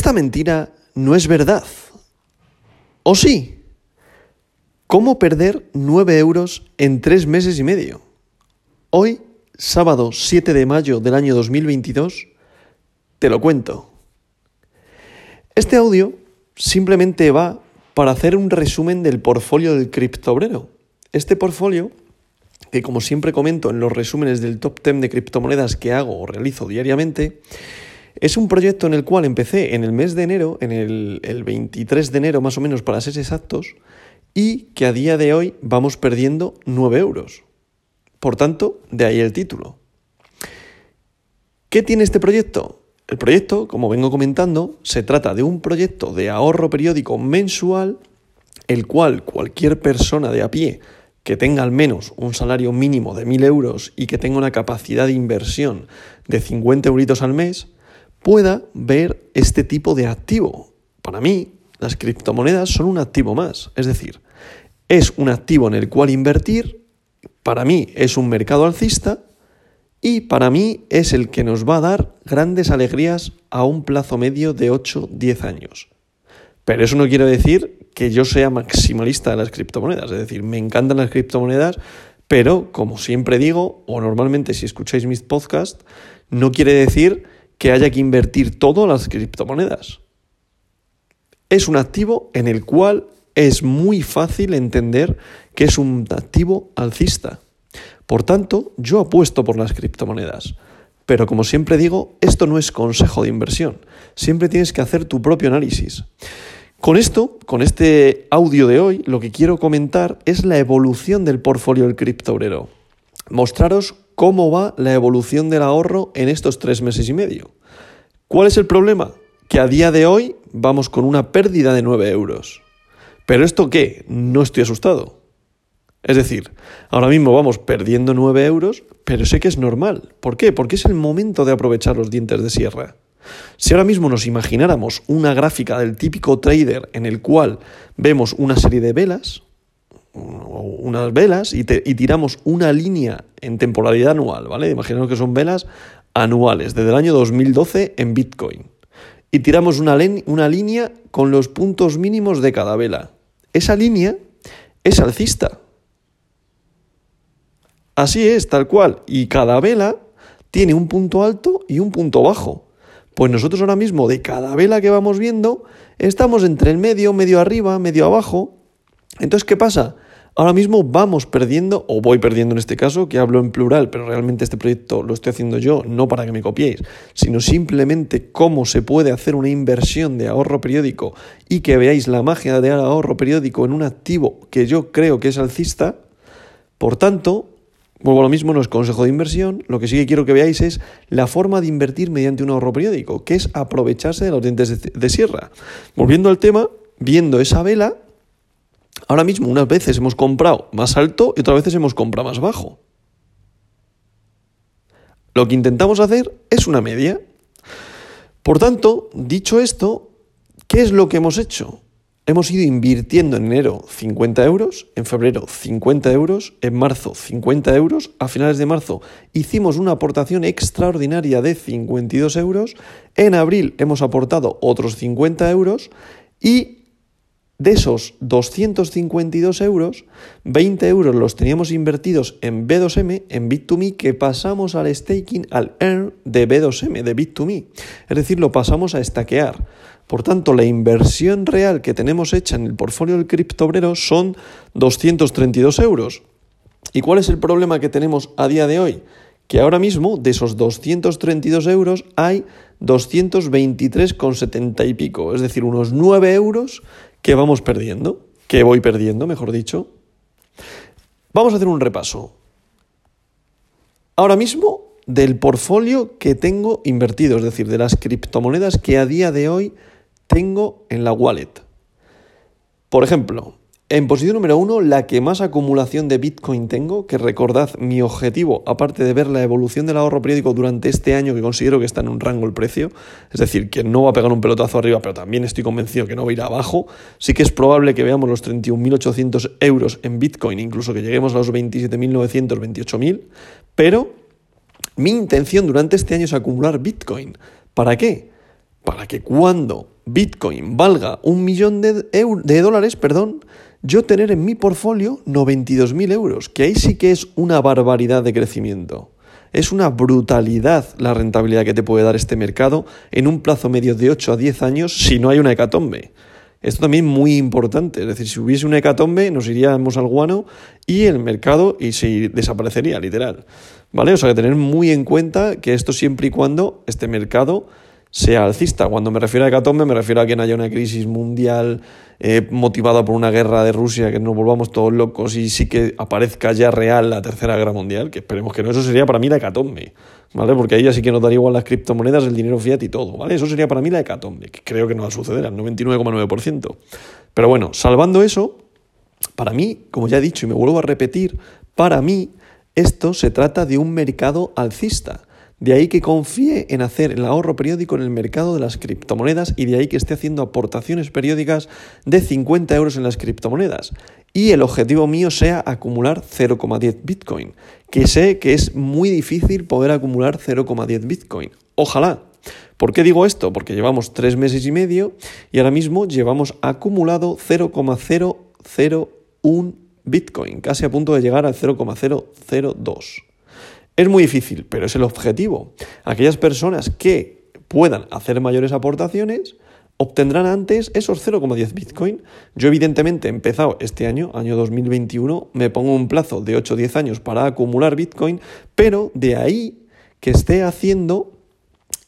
Esta mentira no es verdad. ¿O sí? ¿Cómo perder 9 euros en 3 meses y medio? Hoy, sábado 7 de mayo del año 2022, te lo cuento. Este audio simplemente va para hacer un resumen del portfolio del criptobrero. Este portfolio, que como siempre comento en los resúmenes del top 10 de criptomonedas que hago o realizo diariamente, es un proyecto en el cual empecé en el mes de enero, en el, el 23 de enero más o menos para ser exactos, y que a día de hoy vamos perdiendo 9 euros. Por tanto, de ahí el título. ¿Qué tiene este proyecto? El proyecto, como vengo comentando, se trata de un proyecto de ahorro periódico mensual, el cual cualquier persona de a pie que tenga al menos un salario mínimo de 1.000 euros y que tenga una capacidad de inversión de 50 euritos al mes, pueda ver este tipo de activo. Para mí, las criptomonedas son un activo más, es decir, es un activo en el cual invertir, para mí es un mercado alcista y para mí es el que nos va a dar grandes alegrías a un plazo medio de 8-10 años. Pero eso no quiere decir que yo sea maximalista de las criptomonedas, es decir, me encantan las criptomonedas, pero como siempre digo, o normalmente si escucháis mis podcasts, no quiere decir que haya que invertir todo en las criptomonedas. Es un activo en el cual es muy fácil entender que es un activo alcista. Por tanto, yo apuesto por las criptomonedas. Pero como siempre digo, esto no es consejo de inversión. Siempre tienes que hacer tu propio análisis. Con esto, con este audio de hoy, lo que quiero comentar es la evolución del portfolio del criptobrero. Mostraros cómo va la evolución del ahorro en estos tres meses y medio. ¿Cuál es el problema? Que a día de hoy vamos con una pérdida de 9 euros. ¿Pero esto qué? No estoy asustado. Es decir, ahora mismo vamos perdiendo 9 euros, pero sé que es normal. ¿Por qué? Porque es el momento de aprovechar los dientes de sierra. Si ahora mismo nos imagináramos una gráfica del típico trader en el cual vemos una serie de velas, unas velas, y, tiramos una línea en temporalidad anual, ¿vale? Imaginaos que son velas anuales, desde el año 2012 en Bitcoin. Y tiramos una línea con los puntos mínimos de cada vela. Esa línea es alcista. Así es, tal cual. Y cada vela tiene un punto alto y un punto bajo. Pues nosotros ahora mismo, de cada vela que vamos viendo, estamos entre el medio, medio arriba, medio abajo. Entonces, ¿qué pasa? Ahora mismo vamos perdiendo, o voy perdiendo en este caso, que hablo en plural, pero realmente este proyecto lo estoy haciendo yo, no para que me copiéis, sino simplemente cómo se puede hacer una inversión de ahorro periódico y que veáis la magia de ahorro periódico en un activo que yo creo que es alcista. Por tanto, Vuelvo a lo mismo, no es consejo de inversión, lo que sí que quiero que veáis es la forma de invertir mediante un ahorro periódico, que es aprovecharse de los dientes de, sierra. Volviendo al tema, viendo esa vela, ahora mismo unas veces hemos comprado más alto y otras veces hemos comprado más bajo. Lo que intentamos hacer es una media. Por tanto, dicho esto, ¿qué es lo que hemos hecho? Hemos ido invirtiendo en enero 50 euros, en febrero 50 euros, en marzo 50 euros, a finales de marzo hicimos una aportación extraordinaria de 52 euros, en abril hemos aportado otros 50 euros y de esos 252 euros, 20 euros los teníamos invertidos en B2M, en Bit2Me, que pasamos al staking, al earn de B2M, de Bit2Me. Es decir, lo pasamos a estaquear. Por tanto, la inversión real que tenemos hecha en el portfolio del criptobrero son 232 euros. ¿Y cuál es el problema que tenemos a día de hoy? Que ahora mismo, de esos 232 euros, hay 223,70 y pico, es decir, unos 9 euros que vamos perdiendo, que voy perdiendo, mejor dicho. Vamos a hacer un repaso. Ahora mismo, del portfolio que tengo invertido, es decir, de las criptomonedas que a día de hoy tengo en la wallet. Por ejemplo, en posición número uno, la que más acumulación de Bitcoin tengo, que recordad mi objetivo, aparte de ver la evolución del ahorro periódico durante este año, que considero que está en un rango el precio, es decir, que no va a pegar un pelotazo arriba, pero también estoy convencido que no va a ir abajo, sí que es probable que veamos los 31.800 euros en Bitcoin, incluso que lleguemos a los 27.900, 28.000, pero mi intención durante este año es acumular Bitcoin. ¿Para qué? para que cuando Bitcoin valga un millón de, de dólares, perdón, yo tener en mi portfolio 92.000 euros, que ahí sí que es una barbaridad de crecimiento. Es una brutalidad la rentabilidad que te puede dar este mercado en un plazo medio de 8 a 10 años si no hay una hecatombe. Esto también es muy importante, es decir, si hubiese una hecatombe nos iríamos al guano y el mercado y se desaparecería, literal. ¿Vale? O sea, que tener muy en cuenta que esto siempre y cuando este mercado sea alcista. Cuando me refiero a hecatombe, me refiero a que no haya una crisis mundial eh, motivada por una guerra de Rusia, que nos volvamos todos locos y sí que aparezca ya real la tercera guerra mundial, que esperemos que no. Eso sería para mí la hecatombe, ¿vale? Porque ahí ya sí que nos daría igual las criptomonedas, el dinero fiat y todo, ¿vale? Eso sería para mí la hecatombe, que creo que no va a suceder al 99,9%. Pero bueno, salvando eso, para mí, como ya he dicho y me vuelvo a repetir, para mí esto se trata de un mercado alcista. De ahí que confíe en hacer el ahorro periódico en el mercado de las criptomonedas y de ahí que esté haciendo aportaciones periódicas de 50 euros en las criptomonedas. Y el objetivo mío sea acumular 0,10 Bitcoin, que sé que es muy difícil poder acumular 0,10 Bitcoin. Ojalá. ¿Por qué digo esto? Porque llevamos tres meses y medio y ahora mismo llevamos acumulado 0,001 Bitcoin, casi a punto de llegar al 0,002. Es muy difícil, pero es el objetivo. Aquellas personas que puedan hacer mayores aportaciones obtendrán antes esos 0,10 Bitcoin. Yo evidentemente he empezado este año, año 2021, me pongo un plazo de 8 o 10 años para acumular Bitcoin, pero de ahí que esté haciendo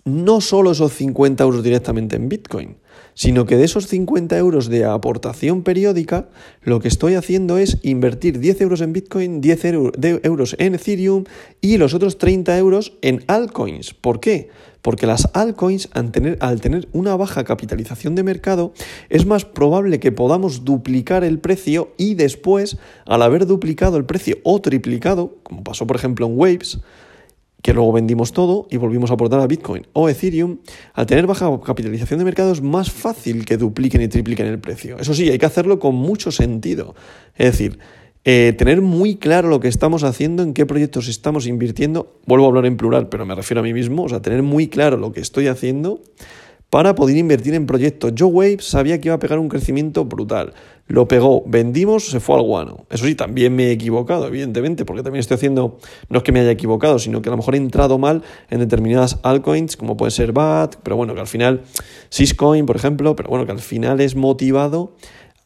no solo esos 50 euros directamente en Bitcoin, sino que de esos 50 euros de aportación periódica, lo que estoy haciendo es invertir 10 euros en Bitcoin, 10 euros en Ethereum y los otros 30 euros en altcoins. ¿Por qué? Porque las altcoins, al tener, al tener una baja capitalización de mercado, es más probable que podamos duplicar el precio y después, al haber duplicado el precio o triplicado, como pasó por ejemplo en Waves, que luego vendimos todo y volvimos a aportar a Bitcoin o Ethereum, al tener baja capitalización de mercado es más fácil que dupliquen y tripliquen el precio. Eso sí, hay que hacerlo con mucho sentido. Es decir, eh, tener muy claro lo que estamos haciendo, en qué proyectos estamos invirtiendo, vuelvo a hablar en plural, pero me refiero a mí mismo, o sea, tener muy claro lo que estoy haciendo para poder invertir en proyectos. Yo Wave sabía que iba a pegar un crecimiento brutal. Lo pegó, vendimos, se fue al guano. Eso sí, también me he equivocado, evidentemente, porque también estoy haciendo, no es que me haya equivocado, sino que a lo mejor he entrado mal en determinadas altcoins, como puede ser BAT, pero bueno, que al final, Syscoin, por ejemplo, pero bueno, que al final es motivado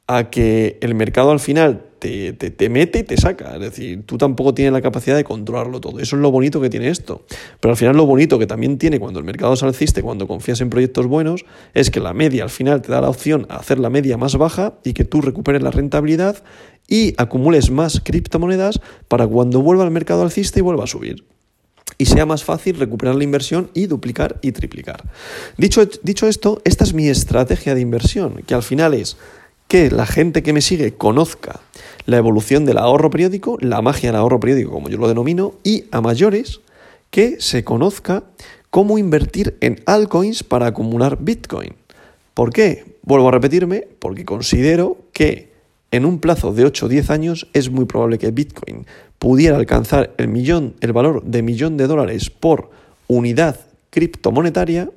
a que el mercado al final te, te, mete y te saca. Es decir, tú tampoco tienes la capacidad de controlarlo todo. Eso es lo bonito que tiene esto. Pero al final lo bonito que también tiene cuando el mercado es alciste, cuando confías en proyectos buenos, es que la media al final te da la opción a hacer la media más baja y que tú recuperes la rentabilidad y acumules más criptomonedas para cuando vuelva al mercado alciste y vuelva a subir y sea más fácil recuperar la inversión y duplicar y triplicar. Dicho, dicho esto, esta es mi estrategia de inversión, que al final es que la gente que me sigue conozca la evolución del ahorro periódico, la magia del ahorro periódico, como yo lo denomino, y a mayores que se conozca cómo invertir en altcoins para acumular Bitcoin. ¿Por qué? Vuelvo a repetirme, porque considero que en un plazo de 8 o 10 años es muy probable que Bitcoin pudiera alcanzar el, millón, el valor de millón de dólares por unidad criptomonetaria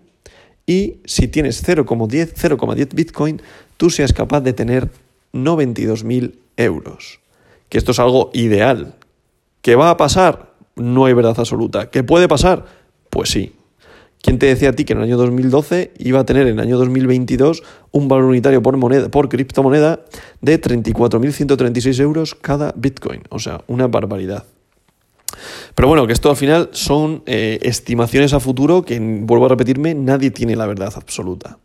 y si tienes 0,10 0,10 Bitcoin, tú seas capaz de tener 92.000 euros. Que esto es algo ideal. ¿Que va a pasar? No hay verdad absoluta. ¿Que puede pasar? Pues sí. ¿Quién te decía a ti que en el año 2012 iba a tener en el año 2022 un valor unitario por, moneda, por criptomoneda de 34.136 euros cada Bitcoin? O sea, una barbaridad. Pero bueno, que esto al final son eh, estimaciones a futuro que, vuelvo a repetirme, nadie tiene la verdad absoluta.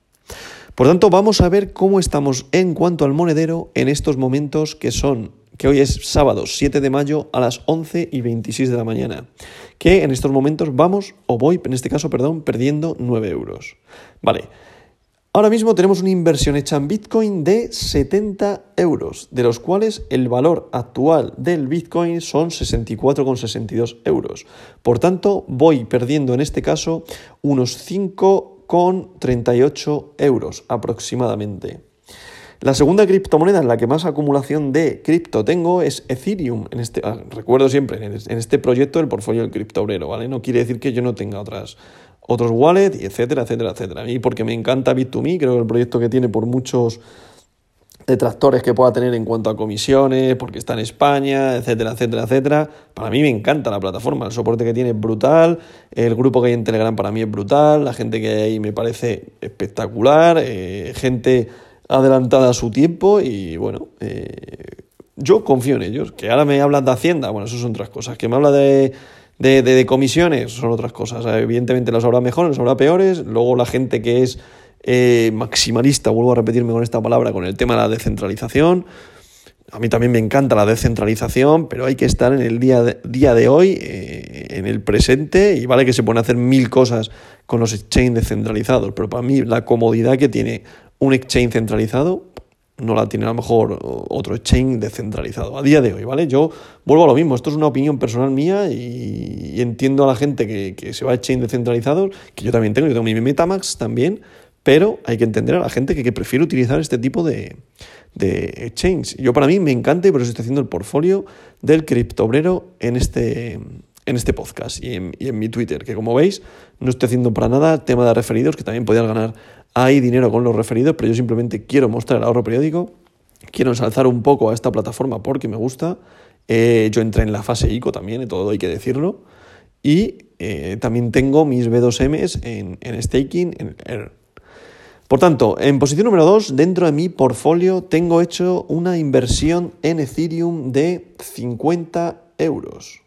Por tanto, vamos a ver cómo estamos en cuanto al monedero en estos momentos que son, que hoy es sábado 7 de mayo a las 11 y 26 de la mañana, que en estos momentos vamos, o voy, en este caso, perdón, perdiendo 9 euros. Vale. Ahora mismo tenemos una inversión hecha en Bitcoin de 70 euros, de los cuales el valor actual del Bitcoin son 64,62 euros. Por tanto, voy perdiendo en este caso unos 5 con 38 euros aproximadamente. La segunda criptomoneda en la que más acumulación de cripto tengo es Ethereum. En este, ah, recuerdo siempre, en este proyecto el portfolio del cripto obrero, ¿vale? No quiere decir que yo no tenga otras, otros wallets, y etcétera, etcétera, etcétera. Mí porque me encanta Bit2Me, creo que el proyecto que tiene por muchos detractores que pueda tener en cuanto a comisiones, porque está en España, etcétera, etcétera, etcétera. Para mí me encanta la plataforma, el soporte que tiene es brutal, el grupo que hay en Telegram para mí es brutal, la gente que hay ahí me parece espectacular, eh, gente adelantada a su tiempo y bueno, eh, yo confío en ellos. Que ahora me hablan de Hacienda, bueno, eso son otras cosas. Que me habla de, de, de, comisiones, son otras cosas. Evidentemente las habrá mejores, las habrá peores. Luego la gente que es eh, maximalista, vuelvo a repetirme con esta palabra, con el tema de la descentralización. A mí también me encanta la descentralización, pero hay que estar en el día de, día de hoy, eh, en el presente, y vale que se pueden hacer mil cosas con los exchanges descentralizados, pero para mí la comodidad que tiene un exchange centralizado no la tiene a lo mejor otro exchange descentralizado. A día de hoy, ¿vale? Yo vuelvo a lo mismo, esto es una opinión personal mía y, entiendo a la gente que, se va a exchange descentralizados, que yo también tengo, yo tengo mi Metamax también, pero hay que entender a la gente que, prefiere utilizar este tipo de, de exchange. Yo para mí me encanta y por eso estoy haciendo el portfolio del criptobrero en este, en este podcast y en, en, mi Twitter, que como veis no estoy haciendo para nada tema de referidos, que también podías ganar hay dinero con los referidos, pero yo simplemente quiero mostrar el ahorro periódico, quiero ensalzar un poco a esta plataforma porque me gusta. Eh, yo entré en la fase ICO también, y todo hay que decirlo. Y eh, también tengo mis B2Ms en, en staking en Air. Por tanto, en posición número 2, dentro de mi portfolio tengo hecho una inversión en Ethereum de 50 euros,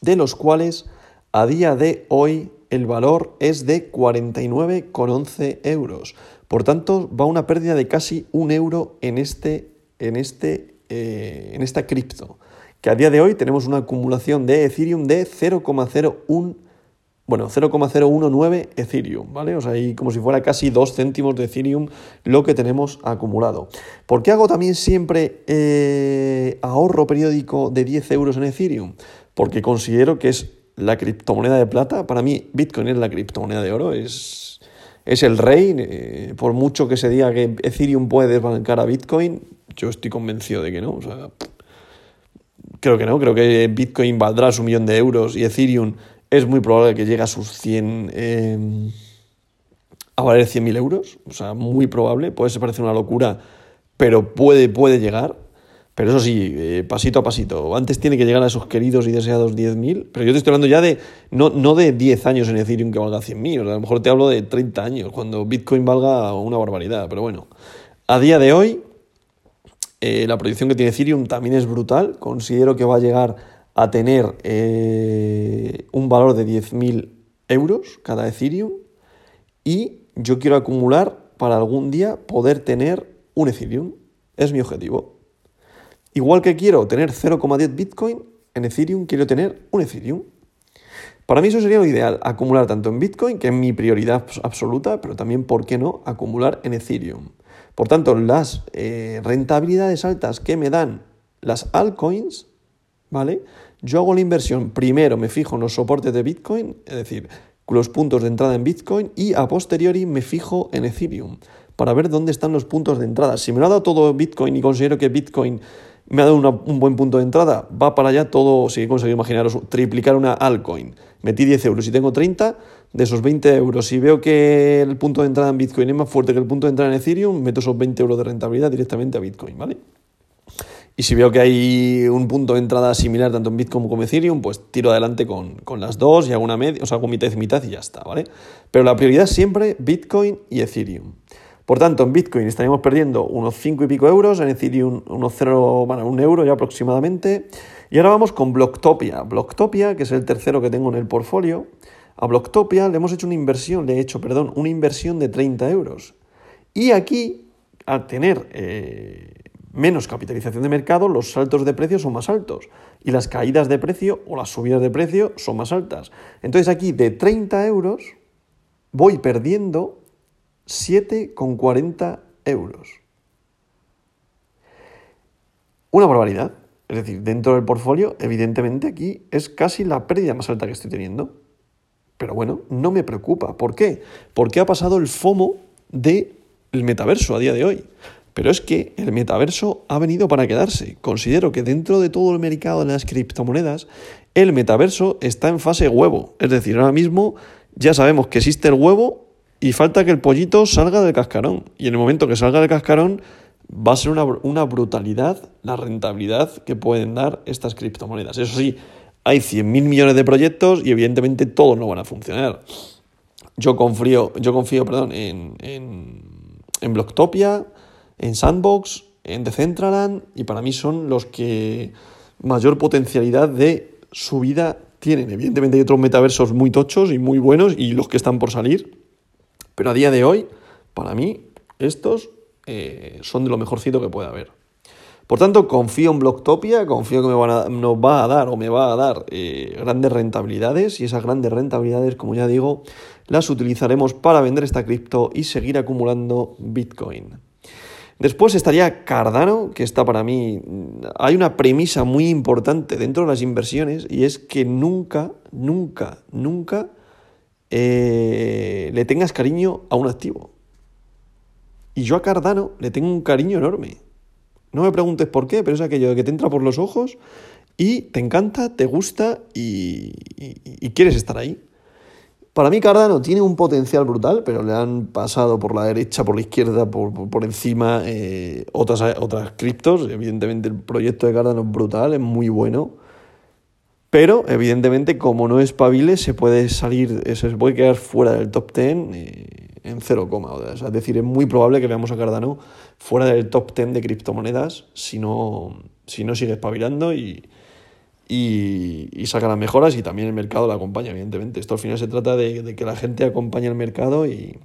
de los cuales a día de hoy el valor es de 49,11 euros. Por tanto, va una pérdida de casi un euro en, este, en, este, eh, en esta cripto. Que a día de hoy tenemos una acumulación de Ethereum de 0,01 bueno, 0,019 Ethereum, ¿vale? O sea, ahí como si fuera casi 2 céntimos de Ethereum lo que tenemos acumulado. ¿Por qué hago también siempre eh, ahorro periódico de 10 euros en Ethereum? Porque considero que es la criptomoneda de plata. Para mí, Bitcoin es la criptomoneda de oro, es, es el rey. Eh, por mucho que se diga que Ethereum puede desbancar a Bitcoin, yo estoy convencido de que no. Creo que no, creo que Bitcoin valdrá su millón de euros y Ethereum es muy probable que llegue a sus 100. Em, a valer 100.000 euros, o sea, muy probable, puede ser una locura, pero puede, puede llegar. Pero eso sí, eh, pasito a pasito. Antes tiene que llegar a esos queridos y deseados 10.000. Pero yo te estoy hablando ya de, no, no de 10 años en Ethereum que valga 100.000. a lo mejor te hablo de 30 años, cuando Bitcoin valga una barbaridad. Pero bueno, a día de hoy, eh, la proyección que tiene Ethereum también es brutal. Considero que va a llegar a tener eh, un valor de 10.000 euros cada Ethereum. Y yo quiero acumular para algún día poder tener un Ethereum. Es mi objetivo. Igual que quiero tener 0,10 Bitcoin, en Ethereum quiero tener un Ethereum. Para mí eso sería lo ideal, acumular tanto en Bitcoin, que es mi prioridad absoluta, pero también, ¿por qué no?, acumular en Ethereum. Por tanto, las eh, rentabilidades altas que me dan las altcoins, ¿vale? Yo hago la inversión, primero me fijo en los soportes de Bitcoin, es decir, los puntos de entrada en Bitcoin, y a posteriori me fijo en Ethereum, para ver dónde están los puntos de entrada. Si me lo ha dado todo Bitcoin y considero que Bitcoin me ha dado un buen punto de entrada, va para allá todo, si he conseguido imaginaros, triplicar una altcoin. Metí 10 euros y tengo 30, de esos 20 euros, si veo que el punto de entrada en Bitcoin es más fuerte que el punto de entrada en Ethereum, meto esos 20 euros de rentabilidad directamente a Bitcoin, ¿vale? Y si veo que hay un punto de entrada similar tanto en Bitcoin como en Ethereum, pues tiro adelante con, con las dos y hago una media, o sea, hago mitad y mitad y ya está, ¿vale? Pero la prioridad siempre Bitcoin y Ethereum. Por tanto, en Bitcoin estaríamos perdiendo unos 5 y pico euros, en Ethereum unos 0, bueno, un euro ya aproximadamente. Y ahora vamos con Blocktopia. Blocktopia, que es el tercero que tengo en el portfolio. A Blocktopia le hemos hecho una inversión, le he hecho, perdón, una inversión de 30 euros. Y aquí, al tener eh, menos capitalización de mercado, los saltos de precio son más altos. Y las caídas de precio o las subidas de precio son más altas. Entonces aquí de 30 euros voy perdiendo 7,40 euros. Una barbaridad. Es decir, dentro del portfolio, evidentemente aquí es casi la pérdida más alta que estoy teniendo. Pero bueno, no me preocupa. ¿Por qué? Porque ha pasado el FOMO del metaverso a día de hoy. Pero es que el metaverso ha venido para quedarse. Considero que dentro de todo el mercado de las criptomonedas, el metaverso está en fase huevo. Es decir, ahora mismo ya sabemos que existe el huevo y falta que el pollito salga del cascarón. Y en el momento que salga del cascarón va a ser una, brutalidad la rentabilidad que pueden dar estas criptomonedas. Eso sí, hay 100.000 millones de proyectos y evidentemente todos no van a funcionar. Yo confío, yo confío perdón, en, en, en Blocktopia, en Sandbox, en Decentraland y para mí son los que mayor potencialidad de subida tienen. Evidentemente hay otros metaversos muy tochos y muy buenos y los que están por salir, pero a día de hoy, para mí, estos eh, son de lo mejorcito que puede haber. Por tanto, confío en Blocktopia, confío que me nos va a dar o me va a dar eh, grandes rentabilidades y esas grandes rentabilidades, como ya digo, las utilizaremos para vender esta cripto y seguir acumulando Bitcoin. Después estaría Cardano, que está para mí. Hay una premisa muy importante dentro de las inversiones y es que nunca, nunca, nunca eh, le tengas cariño a un activo. Y yo a Cardano le tengo un cariño enorme. No me preguntes por qué, pero es aquello de que te entra por los ojos y te encanta, te gusta y quieres estar ahí. Para mí Cardano tiene un potencial brutal, pero le han pasado por la derecha, por la izquierda, por, encima eh, otras, otras criptos. Evidentemente el proyecto de Cardano es brutal, es muy bueno. Pero evidentemente como no es pabile se puede salir, se puede quedar fuera del top 10 eh, en 0, es decir, es muy probable que veamos a Cardano fuera del top 10 de criptomonedas si no, si no sigue espabilando y, y, saca las mejoras y también el mercado la acompaña, evidentemente. Esto al final se trata de, que la gente acompañe al mercado y,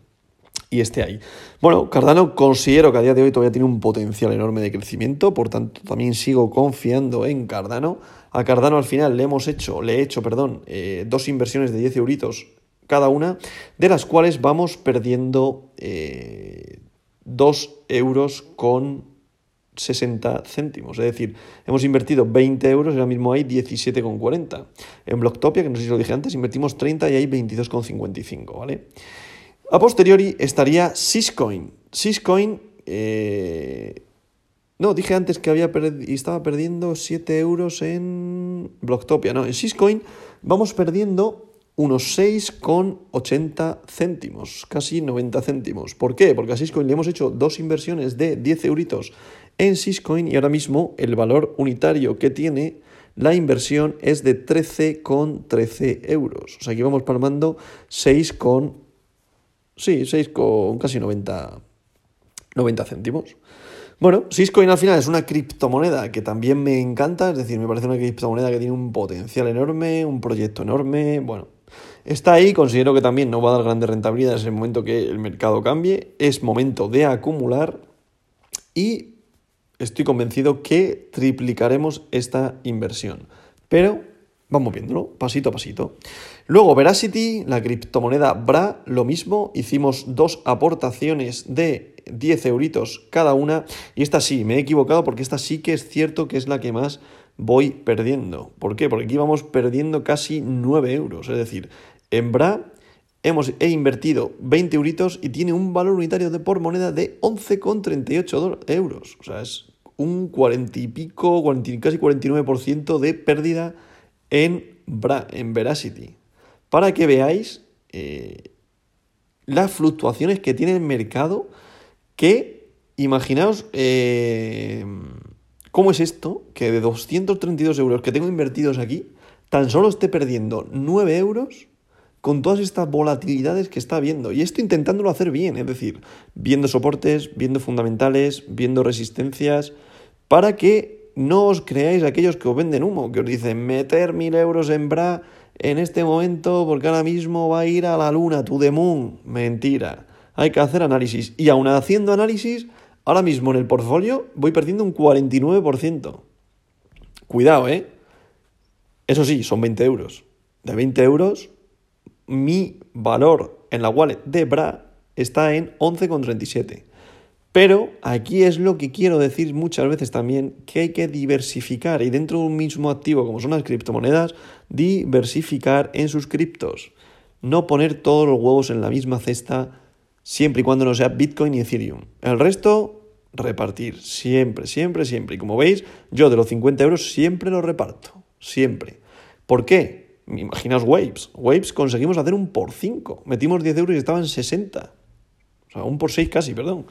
esté ahí. Bueno, Cardano considero que a día de hoy todavía tiene un potencial enorme de crecimiento, por tanto también sigo confiando en Cardano. A Cardano al final le hemos hecho, le he hecho, perdón, eh, dos inversiones de 10 euritos cada una, de las cuales vamos perdiendo eh, 2 euros con 60 céntimos. Es decir, hemos invertido 20 euros y ahora mismo hay 17,40. En Blocktopia, que no sé si lo dije antes, invertimos 30 y hay 22,55, ¿vale? A posteriori estaría Syscoin. Syscoin, eh... no, dije antes que había estaba perdiendo 7 euros en Blocktopia. No, en Syscoin vamos perdiendo unos 6,80 céntimos, casi 90 céntimos. ¿Por qué? Porque a Syscoin le hemos hecho dos inversiones de 10 euritos en Syscoin y ahora mismo el valor unitario que tiene la inversión es de 13,13 euros. O sea, aquí vamos palmando 6 con... Sí, 6 con casi 90, 90 céntimos. Bueno, Syscoin al final es una criptomoneda que también me encanta, es decir, me parece una criptomoneda que tiene un potencial enorme, un proyecto enorme, bueno, está ahí, considero que también no va a dar grandes rentabilidades en el momento que el mercado cambie, es momento de acumular y estoy convencido que triplicaremos esta inversión. Pero vamos viéndolo pasito a pasito. Luego Veracity, la criptomoneda BRA, lo mismo. Hicimos dos aportaciones de 10 euritos cada una. Y esta sí, me he equivocado porque esta sí que es cierto que es la que más voy perdiendo. ¿Por qué? Porque aquí vamos perdiendo casi 9 euros. Es decir, en BRA hemos, he invertido 20 euritos y tiene un valor unitario de por moneda de 11,38 euros. O sea, es un 40 y pico, casi 49% de pérdida en, en Veracity. Para que veáis eh, las fluctuaciones que tiene el mercado, que imaginaos eh, cómo es esto, que de 232 euros que tengo invertidos aquí, tan solo esté perdiendo 9 euros con todas estas volatilidades que está viendo. Y esto intentándolo hacer bien, es decir, viendo soportes, viendo fundamentales, viendo resistencias, para que no os creáis aquellos que os venden humo, que os dicen meter mil euros en BRA en este momento porque ahora mismo va a ir a la luna, to the moon. Mentira. Hay que hacer análisis. Y aún haciendo análisis, ahora mismo en el portfolio voy perdiendo un 49%. Cuidado, ¿eh? Eso sí, son 20 euros. De 20 euros, mi valor en la wallet de BRA está en 11,37. Pero aquí es lo que quiero decir muchas veces también, que hay que diversificar y dentro de un mismo activo como son las criptomonedas, diversificar en sus criptos. No poner todos los huevos en la misma cesta siempre y cuando no sea Bitcoin y Ethereum. El resto, repartir. Siempre, siempre, siempre. Y como veis, yo de los 50 euros siempre los reparto. Siempre. ¿Por qué? Imaginaos Waves. Waves conseguimos hacer un por 5. Metimos 10 euros y estaban 60. O sea, un por 6 casi, perdón.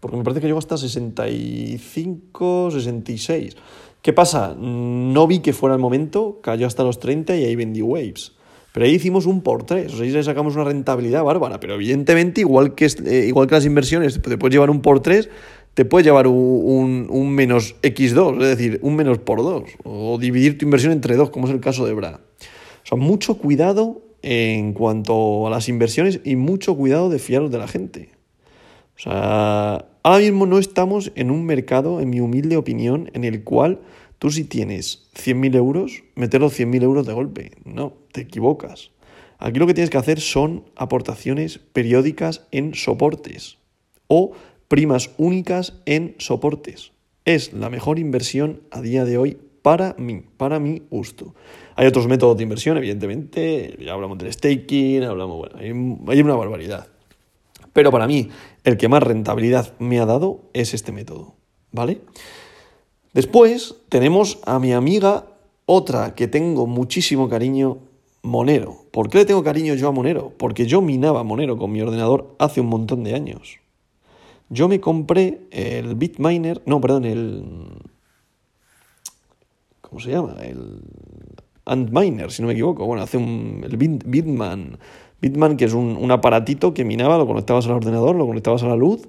Porque me parece que llegó hasta 65, 66. ¿Qué pasa? No vi que fuera el momento, cayó hasta los 30 y ahí vendí Waves. Pero ahí hicimos un por 3, o sea, ahí sacamos una rentabilidad bárbara. Pero evidentemente, igual que, eh, igual que las inversiones, te puedes llevar un por 3, te puedes llevar un, un, menos X2, es decir, un menos por 2, o dividir tu inversión entre dos, como es el caso de Bra. O sea, mucho cuidado en cuanto a las inversiones y mucho cuidado de fiaros de la gente. O sea, ahora mismo no estamos en un mercado, en mi humilde opinión, en el cual tú si tienes 100.000 euros, meter los 100.000 euros de golpe. No, te equivocas. Aquí lo que tienes que hacer son aportaciones periódicas en soportes o primas únicas en soportes. Es la mejor inversión a día de hoy para mí, para mi gusto. Hay otros métodos de inversión, evidentemente, ya hablamos del staking, hablamos, bueno, hay una barbaridad. Pero para mí, el que más rentabilidad me ha dado es este método, ¿vale? Después tenemos a mi amiga, otra que tengo muchísimo cariño, Monero. ¿Por qué le tengo cariño yo a Monero? Porque yo minaba Monero con mi ordenador hace un montón de años. Yo me compré el Bitminer, no, perdón, el... ¿Cómo se llama? El Antminer, si no me equivoco. Bueno, hace un... el Bitman Bitman, que es un, aparatito que minaba, lo conectabas al ordenador, lo conectabas a la luz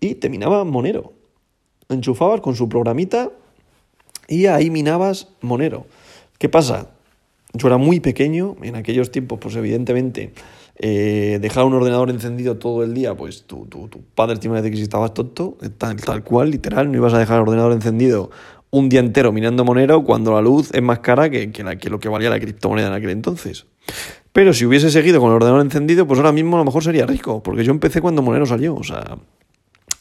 y te minaba Monero. Enchufabas con su programita y ahí minabas Monero. ¿Qué pasa? Yo era muy pequeño, en aquellos tiempos, pues evidentemente, eh, dejar un ordenador encendido todo el día, pues tu, tu, tu padre te iba a decir que si estabas tonto, tal, tal cual, literal, no ibas a dejar el ordenador encendido un día entero minando Monero cuando la luz es más cara que, que lo que valía la criptomoneda en aquel entonces. Pero si hubiese seguido con el ordenador encendido, pues ahora mismo a lo mejor sería rico, porque yo empecé cuando Monero salió, o sea,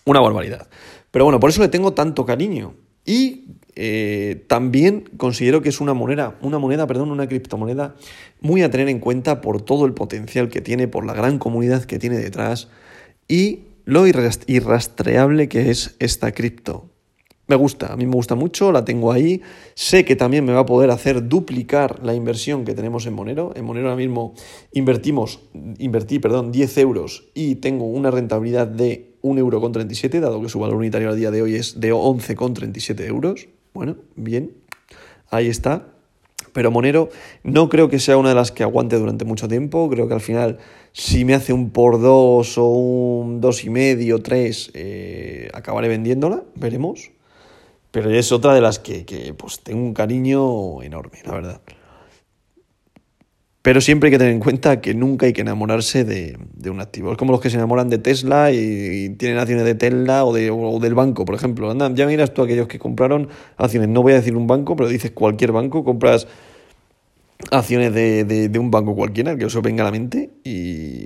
una barbaridad. Pero bueno, por eso le tengo tanto cariño. Y eh, también considero que es una moneda, una moneda, perdón, una criptomoneda muy a tener en cuenta por todo el potencial que tiene, por la gran comunidad que tiene detrás y lo irrastreable que es esta cripto. Me gusta, a mí me gusta mucho, la tengo ahí. Sé que también me va a poder hacer duplicar la inversión que tenemos en Monero. En Monero ahora mismo invertimos, invertí, perdón, 10 euros y tengo una rentabilidad de 1,37 euro, con dado que su valor unitario al día de hoy es de 11,37 euros. Bueno, bien, ahí está. Pero Monero no creo que sea una de las que aguante durante mucho tiempo. Creo que al final, si me hace un por dos o un dos y medio, tres, eh, acabaré vendiéndola. Veremos. Pero es otra de las que, pues, tengo un cariño enorme, la verdad. Pero siempre hay que tener en cuenta que nunca hay que enamorarse de, un activo. Es como los que se enamoran de Tesla y, tienen acciones de Tesla o, de, del banco, por ejemplo. Anda, ya miras tú aquellos que compraron acciones. No voy a decir un banco, pero dices cualquier banco. Compras acciones de, un banco cualquiera, que eso venga a la mente. Y,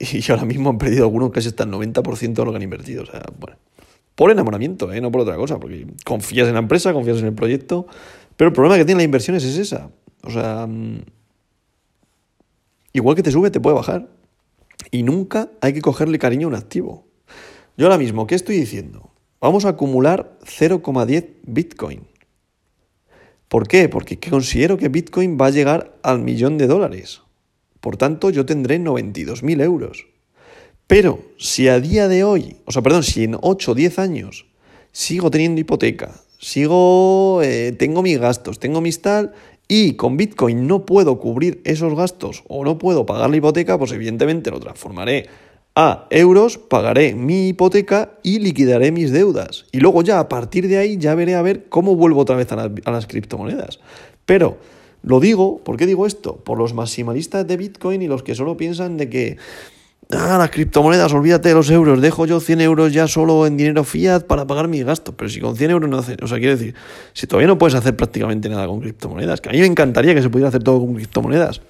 y ahora mismo han perdido algunos casi hasta el 90% de lo que han invertido. O sea, bueno por enamoramiento, ¿eh? no por otra cosa, porque confías en la empresa, confías en el proyecto, pero el problema que tienen las inversiones es esa. O sea, mm, igual que te sube, te puede bajar. Y nunca hay que cogerle cariño a un activo. Yo ahora mismo, ¿qué estoy diciendo? Vamos a acumular 0,10 Bitcoin. ¿Por qué? Porque considero que Bitcoin va a llegar al millón de dólares. Por tanto, yo tendré 92.000 euros. Pero si a día de hoy, o sea, perdón, si en 8 o 10 años sigo teniendo hipoteca, sigo, eh, tengo mis gastos, tengo mis tal, y con Bitcoin no puedo cubrir esos gastos o no puedo pagar la hipoteca, pues evidentemente lo transformaré a euros, pagaré mi hipoteca y liquidaré mis deudas. Y luego ya a partir de ahí ya veré a ver cómo vuelvo otra vez a a las criptomonedas. Pero lo digo, ¿por qué digo esto? Por los maximalistas de Bitcoin y los que solo piensan de que Ah, las criptomonedas, olvídate de los euros, dejo yo 100 euros ya solo en dinero fiat para pagar mis gastos, pero si con 100 euros no hace, o sea, quiero decir, si todavía no puedes hacer prácticamente nada con criptomonedas, que a mí me encantaría que se pudiera hacer todo con criptomonedas,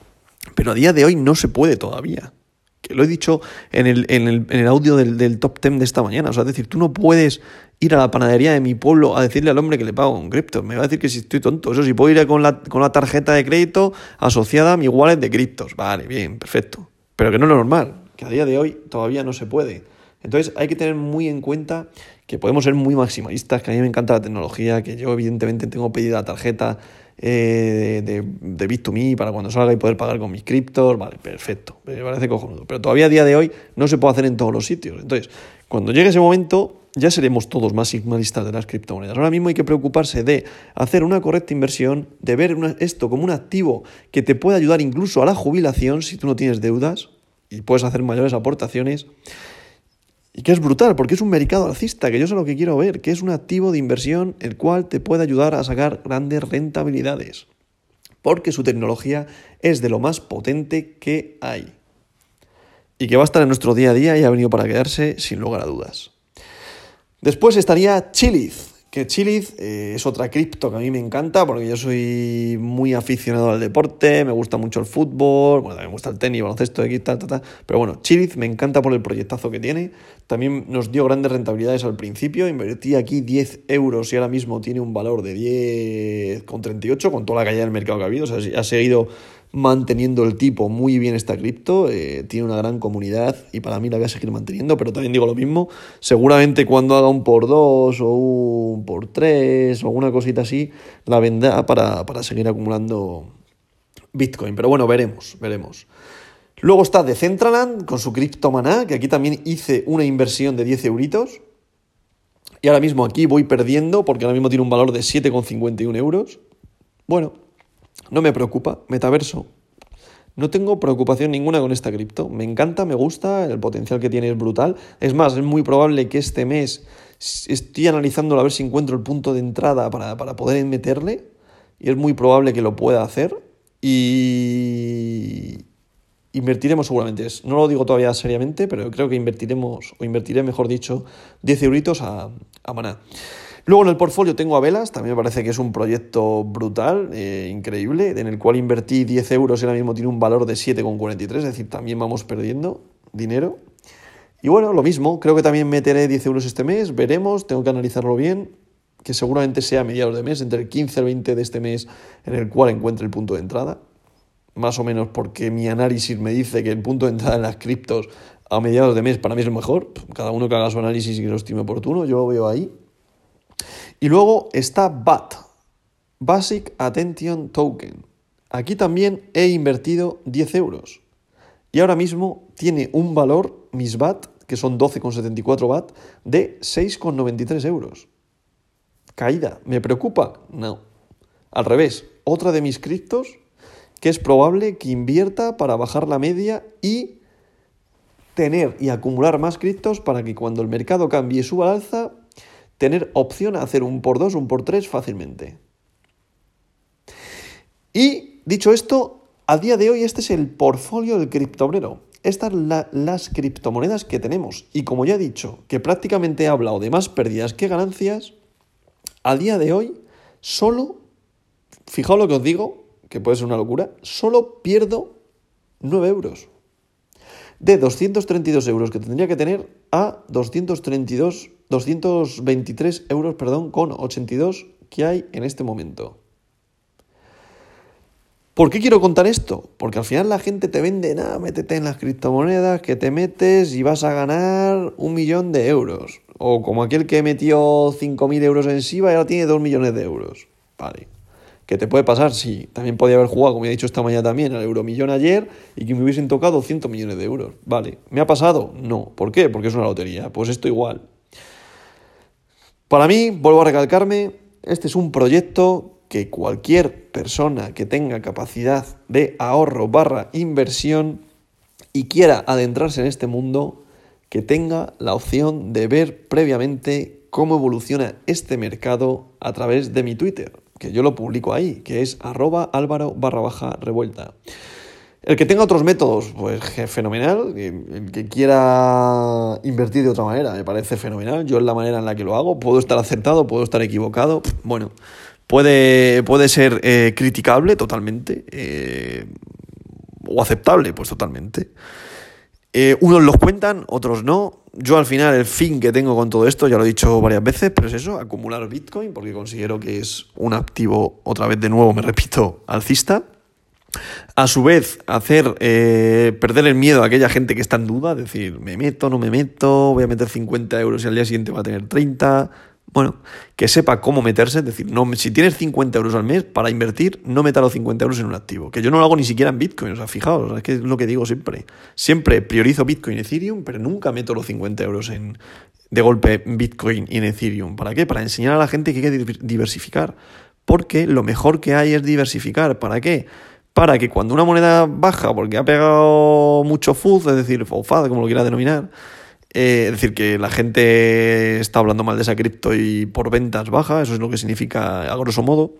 pero a día de hoy no se puede todavía. Que lo he dicho en el, en el, en el audio del, del, top 10 de esta mañana, o sea, es decir, tú no puedes ir a la panadería de mi pueblo a decirle al hombre que le pago con cripto, me va a decir que si estoy tonto, eso sí, puedo ir con la, con la tarjeta de crédito asociada a mi wallet de criptos, vale, bien, perfecto, pero que no es lo normal que a día de hoy todavía no se puede. Entonces hay que tener muy en cuenta que podemos ser muy maximalistas, que a mí me encanta la tecnología, que yo evidentemente tengo pedida la tarjeta eh, de, de Bit2Me para cuando salga y poder pagar con mis criptos. Vale, perfecto, me parece cojonudo. Pero todavía a día de hoy no se puede hacer en todos los sitios. Entonces, cuando llegue ese momento, ya seremos todos más de las criptomonedas. Ahora mismo hay que preocuparse de hacer una correcta inversión, de ver esto como un activo que te puede ayudar incluso a la jubilación si tú no tienes deudas y puedes hacer mayores aportaciones. Y que es brutal, porque es un mercado alcista, que yo sé lo que quiero ver, que es un activo de inversión el cual te puede ayudar a sacar grandes rentabilidades. Porque su tecnología es de lo más potente que hay. Y que va a estar en nuestro día a día y ha venido para quedarse sin lugar a dudas. Después estaría Chiliz, que Chiliz eh, es otra cripto que a mí me encanta porque yo soy muy aficionado al deporte, me gusta mucho el fútbol, bueno, también me gusta el tenis, baloncesto, X, tal, tal, tal. Pero bueno, Chiliz me encanta por el proyectazo que tiene. También nos dio grandes rentabilidades al principio. Invertí aquí 10 euros y ahora mismo tiene un valor de 10,38 con toda la caída del mercado que ha habido. O sea, ha seguido manteniendo el tipo muy bien esta cripto, eh, tiene una gran comunidad y para mí la voy a seguir manteniendo, pero también digo lo mismo, seguramente cuando haga un por dos o un por tres o alguna cosita así, la vendrá para, para seguir acumulando Bitcoin, pero bueno, veremos, veremos. Luego está Decentraland con su criptomaná, que aquí también hice una inversión de 10 euritos. Y ahora mismo aquí voy perdiendo porque ahora mismo tiene un valor de 7,51 euros. Bueno, no me preocupa, metaverso. No tengo preocupación ninguna con esta cripto. Me encanta, me gusta, el potencial que tiene es brutal. Es más, es muy probable que este mes estoy analizándolo a ver si encuentro el punto de entrada para, para poder meterle. Y es muy probable que lo pueda hacer. Y invertiremos seguramente. No lo digo todavía seriamente, pero creo que invertiremos, o invertiré, mejor dicho, 10 euritos a, a Maná. Luego en el portfolio tengo a Velas, también me parece que es un proyecto brutal, eh, increíble, en el cual invertí 10 euros y ahora mismo tiene un valor de 7,43, es decir, también vamos perdiendo dinero. Y bueno, lo mismo, creo que también meteré 10 euros este mes, veremos, tengo que analizarlo bien, que seguramente sea a mediados de mes, entre el 15 y el 20 de este mes, en el cual encuentre el punto de entrada. Más o menos porque mi análisis me dice que el punto de entrada en las criptos a mediados de mes para mí es el mejor. Cada uno que haga su análisis y que lo estime oportuno, yo lo veo ahí. Y luego está BAT, Basic Attention Token. Aquí también he invertido 10 euros. Y ahora mismo tiene un valor, mis BAT, que son 12,74 BAT, de 6,93 euros. Caída, ¿me preocupa? No. Al revés, otra de mis criptos que es probable que invierta para bajar la media y tener y acumular más criptos para que cuando el mercado cambie su alza tener opción a hacer un por dos, un por tres fácilmente. Y dicho esto, a día de hoy este es el portfolio del criptobrero. Estas son las criptomonedas que tenemos. Y como ya he dicho, que prácticamente he hablado de más pérdidas que ganancias, a día de hoy solo, fijaos lo que os digo, que puede ser una locura, solo pierdo 9 euros. De 232 euros que tendría que tener a 232 223 euros perdón, con 82 que hay en este momento. ¿Por qué quiero contar esto? Porque al final la gente te vende, nada, métete en las criptomonedas, que te metes y vas a ganar un millón de euros. O como aquel que metió 5.000 euros en SIVA y ahora tiene 2 millones de euros. Vale. ¿Qué te puede pasar? Sí, también podía haber jugado, como he dicho esta mañana también, al Euromillón ayer y que me hubiesen tocado 100 millones de euros. Vale. ¿Me ha pasado? No. ¿Por qué? Porque es una lotería. Pues esto igual. Para mí, vuelvo a recalcarme, este es un proyecto que cualquier persona que tenga capacidad de ahorro barra inversión y quiera adentrarse en este mundo, que tenga la opción de ver previamente cómo evoluciona este mercado a través de mi Twitter, que yo lo publico ahí, que es arroba álvaro barra baja revuelta. El que tenga otros métodos, pues fenomenal. El que quiera invertir de otra manera, me parece fenomenal. Yo es la manera en la que lo hago. Puedo estar acertado, puedo estar equivocado. Bueno, puede, puede ser eh, criticable totalmente. Eh, o aceptable, pues totalmente. Eh, unos los cuentan, otros no. Yo al final el fin que tengo con todo esto, ya lo he dicho varias veces, pero es eso, acumular Bitcoin, porque considero que es un activo, otra vez de nuevo, me repito, alcista. A su vez, hacer eh, perder el miedo a aquella gente que está en duda, decir, me meto, no me meto, voy a meter 50 euros y al día siguiente va a tener 30. bueno, que sepa cómo meterse, es decir, no, si tienes 50 euros al mes para invertir, no meta los 50 euros en un activo, que yo no lo hago ni siquiera en Bitcoin, o sea, fijaos, es que es lo que digo siempre, siempre priorizo Bitcoin y Ethereum, pero nunca meto los 50 euros en, de golpe en Bitcoin y en Ethereum. ¿Para qué? Para enseñar a la gente que hay que diversificar, porque lo mejor que hay es diversificar, ¿para qué? Para que cuando una moneda baja, porque ha pegado mucho fuzz, es decir, o como lo quiera denominar, eh, es decir, que la gente está hablando mal de esa cripto y por ventas baja, eso es lo que significa a grosso modo.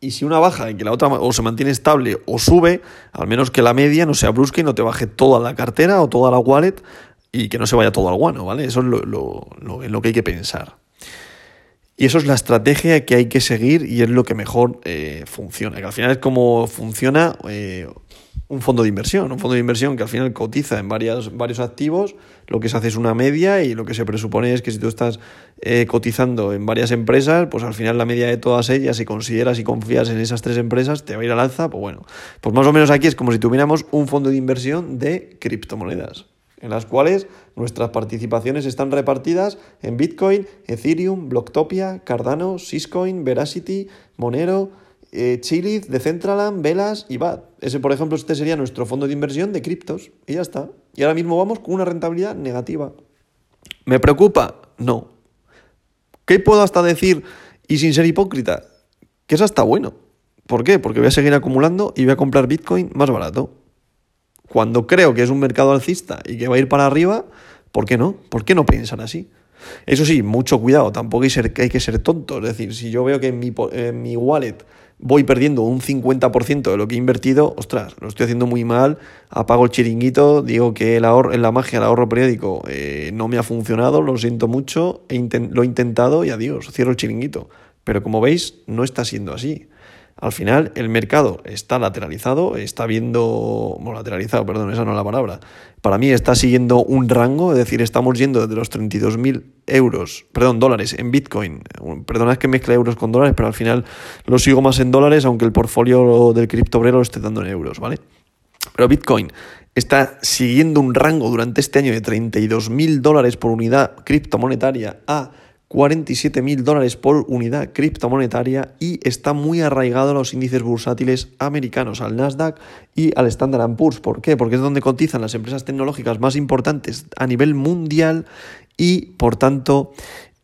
Y si una baja y que la otra o se mantiene estable o sube, al menos que la media no sea brusca y no te baje toda la cartera o toda la wallet y que no se vaya todo al guano, ¿vale? Eso es lo, lo, lo que hay que pensar. Y eso es la estrategia que hay que seguir y es lo que mejor eh, funciona. Que al final es como funciona eh, un fondo de inversión. Un fondo de inversión que al final cotiza en varias, varios activos, lo que se hace es una media y lo que se presupone es que si tú estás eh, cotizando en varias empresas, pues al final la media de todas ellas, si consideras y confías en esas tres empresas, te va a ir al alza, pues bueno. Pues más o menos aquí es como si tuviéramos un fondo de inversión de criptomonedas en las cuales nuestras participaciones están repartidas en Bitcoin, Ethereum, Blocktopia, Cardano, Syscoin, Veracity, Monero, eh, Chiliz, Decentraland, Velas y BAT. Ese, por ejemplo, este sería nuestro fondo de inversión de criptos. Y ya está. Y ahora mismo vamos con una rentabilidad negativa. ¿Me preocupa? No. ¿Qué puedo hasta decir, y sin ser hipócrita? Que eso está bueno. ¿Por qué? Porque voy a seguir acumulando y voy a comprar Bitcoin más barato. Cuando creo que es un mercado alcista y que va a ir para arriba, ¿por qué no? ¿Por qué no piensan así? Eso sí, mucho cuidado, tampoco hay, que ser tonto. Es decir, si yo veo que en mi, en mi wallet voy perdiendo un 50% de lo que he invertido, ostras, lo estoy haciendo muy mal, apago el chiringuito, digo que el ahorro, la magia del ahorro periódico eh, no me ha funcionado, lo siento mucho, lo he intentado y adiós, cierro el chiringuito. Pero como veis, no está siendo así. Al final, el mercado está lateralizado, está viendo. Bueno, lateralizado, perdón, esa no es la palabra. Para mí está siguiendo un rango, es decir, estamos yendo desde los 32.000 euros, perdón, dólares en Bitcoin. Perdonad que mezcle euros con dólares, pero al final lo sigo más en dólares, aunque el portfolio del criptobrero lo esté dando en euros, ¿vale? Pero Bitcoin está siguiendo un rango durante este año de 32.000 dólares por unidad criptomonetaria a 47 mil dólares por unidad criptomonetaria y está muy arraigado a los índices bursátiles americanos, al Nasdaq y al Standard Poor's. ¿Por qué? Porque es donde cotizan las empresas tecnológicas más importantes a nivel mundial y, por tanto,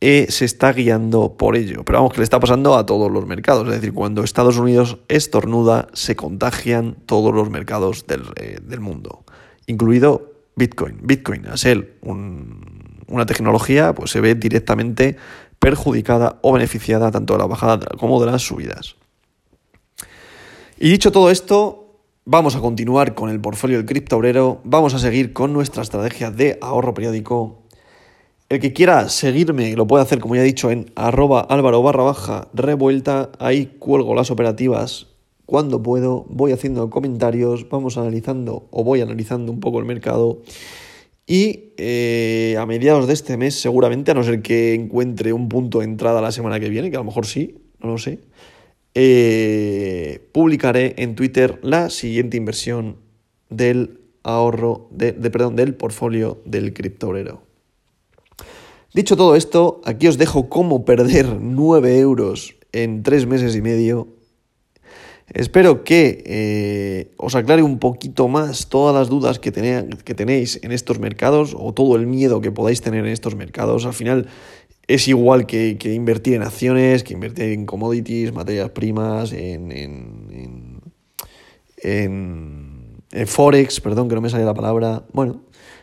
eh, se está guiando por ello. Pero vamos, que le está pasando a todos los mercados. Es decir, cuando Estados Unidos estornuda, se contagian todos los mercados del, eh, del mundo, incluido Bitcoin. Bitcoin, a ser un una tecnología pues se ve directamente perjudicada o beneficiada tanto de la bajada como de las subidas. Y dicho todo esto, vamos a continuar con el portfolio del cripto obrero, vamos a seguir con nuestra estrategia de ahorro periódico. El que quiera seguirme lo puede hacer, como ya he dicho, en arroba álvaro barra baja revuelta. Ahí cuelgo las operativas cuando puedo, voy haciendo comentarios, vamos analizando o voy analizando un poco el mercado y eh, a mediados de este mes, seguramente, a no ser que encuentre un punto de entrada la semana que viene, que a lo mejor sí, no lo sé, eh, publicaré en Twitter la siguiente inversión del ahorro, de, perdón, del portfolio del criptobrero. Dicho todo esto, aquí os dejo cómo perder 9 euros en 3 meses y medio Espero que eh, os aclare un poquito más todas las dudas que, tenéis en estos mercados o todo el miedo que podáis tener en estos mercados. Al final es igual que, invertir en acciones, que invertir en commodities, materias primas, en, en, en, Forex, perdón que no me sale la palabra. Bueno,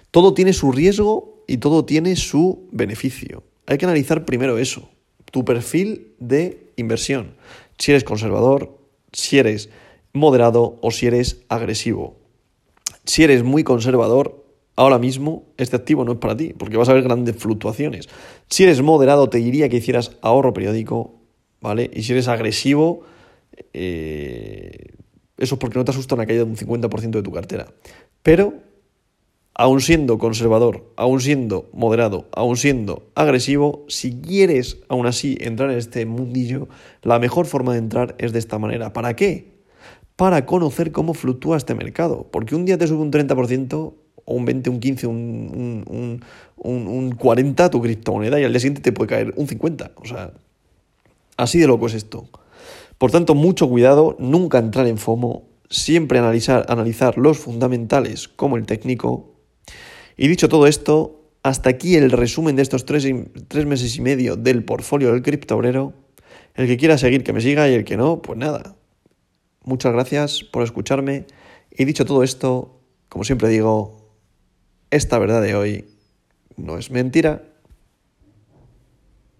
todo tiene su riesgo y todo tiene su beneficio. Hay que analizar primero eso, tu perfil de inversión. Si eres conservador, si eres moderado o si eres agresivo. Si eres muy conservador, ahora mismo este activo no es para ti, porque vas a ver grandes fluctuaciones. Si eres moderado, te diría que hicieras ahorro periódico, ¿vale? Y si eres agresivo, eh, eso es porque no te asusta una caída de un 50% de tu cartera. Pero aun siendo conservador, aun siendo moderado, aun siendo agresivo, si quieres aún así entrar en este mundillo, la mejor forma de entrar es de esta manera. ¿Para qué? Para conocer cómo fluctúa este mercado. Porque un día te sube un 30%, o un 20, un 15, un, un, un, un 40 tu criptomoneda y al día siguiente te puede caer un 50. O sea, así de loco es esto. Por tanto, mucho cuidado, nunca entrar en FOMO, siempre analizar, analizar los fundamentales como el técnico. Y dicho todo esto, hasta aquí el resumen de estos tres, tres meses y medio del portfolio del criptobrero. El que quiera seguir, que me siga y el que no, pues nada. Muchas gracias por escucharme. Y dicho todo esto, como siempre digo, esta verdad de hoy no es mentira.